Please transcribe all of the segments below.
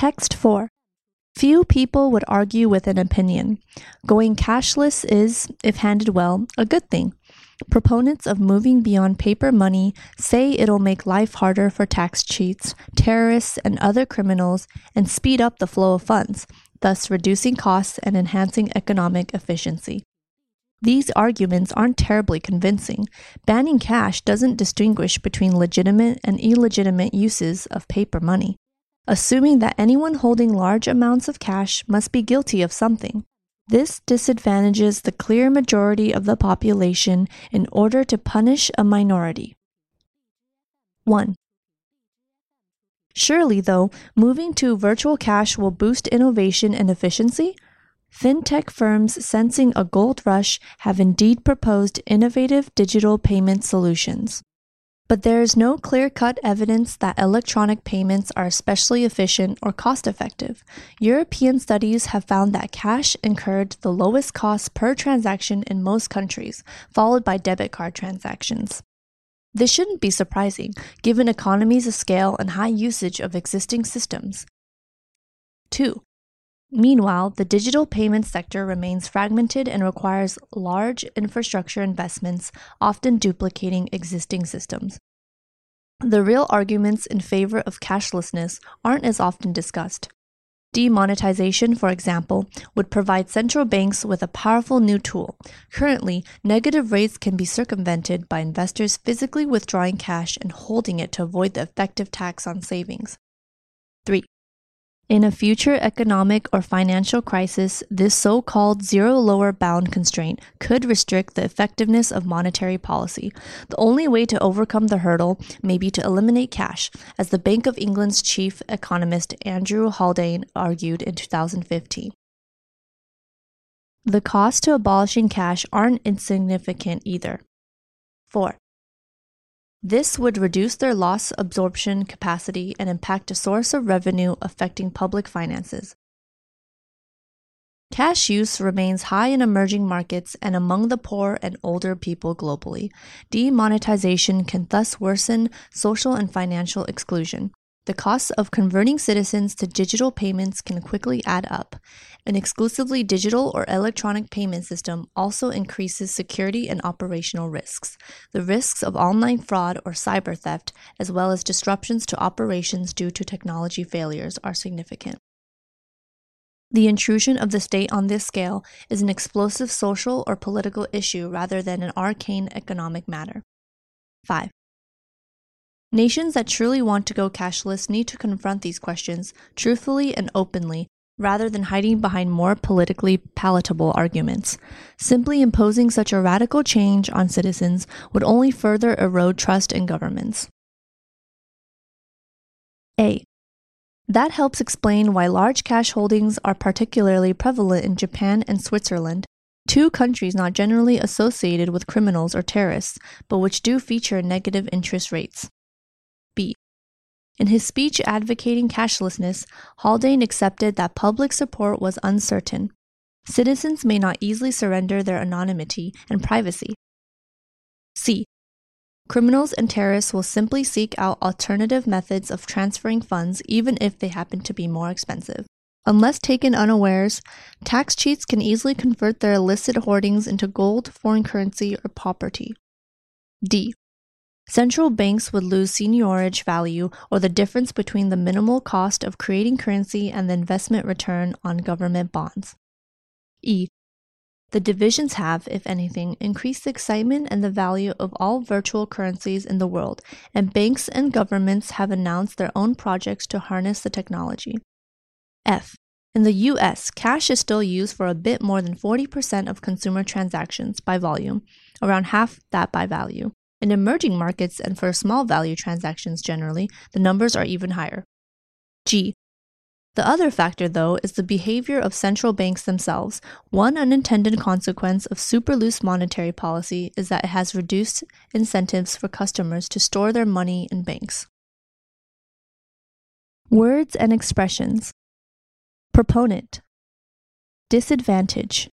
Text 4. Few people would argue with an opinion. Going cashless is, if handled well, a good thing. Proponents of moving beyond paper money say it'll make life harder for tax cheats, terrorists, and other criminals and speed up the flow of funds, thus reducing costs and enhancing economic efficiency. These arguments aren't terribly convincing. Banning cash doesn't distinguish between legitimate and illegitimate uses of paper money, assuming that anyone holding large amounts of cash must be guilty of something. This disadvantages the clear majority of the population in order to punish a minority. 1. Surely, though, moving to virtual cash will boost innovation and efficiency? Fintech firms sensing a gold rush have indeed proposed innovative digital payment solutions. But there is no clear cut evidence that electronic payments are especially efficient or cost effective. European studies have found that cash incurred the lowest cost per transaction in most countries, followed by debit card transactions. This shouldn't be surprising, given economies of scale and high usage of existing systems. 2. Meanwhile, the digital payment sector remains fragmented and requires large infrastructure investments, often duplicating existing systems. The real arguments in favor of cashlessness aren't as often discussed. Demonetization, for example, would provide central banks with a powerful new tool. Currently, negative rates can be circumvented by investors physically withdrawing cash and holding it to avoid the effective tax on savings. 3. In a future economic or financial crisis, this so called zero lower bound constraint could restrict the effectiveness of monetary policy. The only way to overcome the hurdle may be to eliminate cash, as the Bank of England's chief economist Andrew Haldane argued in 2015. The costs to abolishing cash aren't insignificant either. 4. This would reduce their loss absorption capacity and impact a source of revenue affecting public finances. Cash use remains high in emerging markets and among the poor and older people globally. Demonetization can thus worsen social and financial exclusion. The costs of converting citizens to digital payments can quickly add up. An exclusively digital or electronic payment system also increases security and operational risks. The risks of online fraud or cyber theft, as well as disruptions to operations due to technology failures, are significant. The intrusion of the state on this scale is an explosive social or political issue rather than an arcane economic matter. 5. Nations that truly want to go cashless need to confront these questions truthfully and openly rather than hiding behind more politically palatable arguments. Simply imposing such a radical change on citizens would only further erode trust in governments. A. That helps explain why large cash holdings are particularly prevalent in Japan and Switzerland, two countries not generally associated with criminals or terrorists, but which do feature negative interest rates. In his speech advocating cashlessness, Haldane accepted that public support was uncertain. Citizens may not easily surrender their anonymity and privacy. C. Criminals and terrorists will simply seek out alternative methods of transferring funds even if they happen to be more expensive. Unless taken unawares, tax cheats can easily convert their illicit hoardings into gold, foreign currency, or property. D. Central banks would lose seigniorage value or the difference between the minimal cost of creating currency and the investment return on government bonds. E. The divisions have, if anything, increased the excitement and the value of all virtual currencies in the world, and banks and governments have announced their own projects to harness the technology. F. In the US, cash is still used for a bit more than 40% of consumer transactions by volume, around half that by value. In emerging markets and for small value transactions generally, the numbers are even higher. G. The other factor, though, is the behavior of central banks themselves. One unintended consequence of super loose monetary policy is that it has reduced incentives for customers to store their money in banks. Words and expressions Proponent, Disadvantage,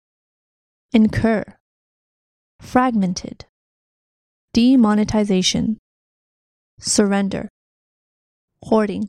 Incur, Fragmented demonetization, surrender, hoarding.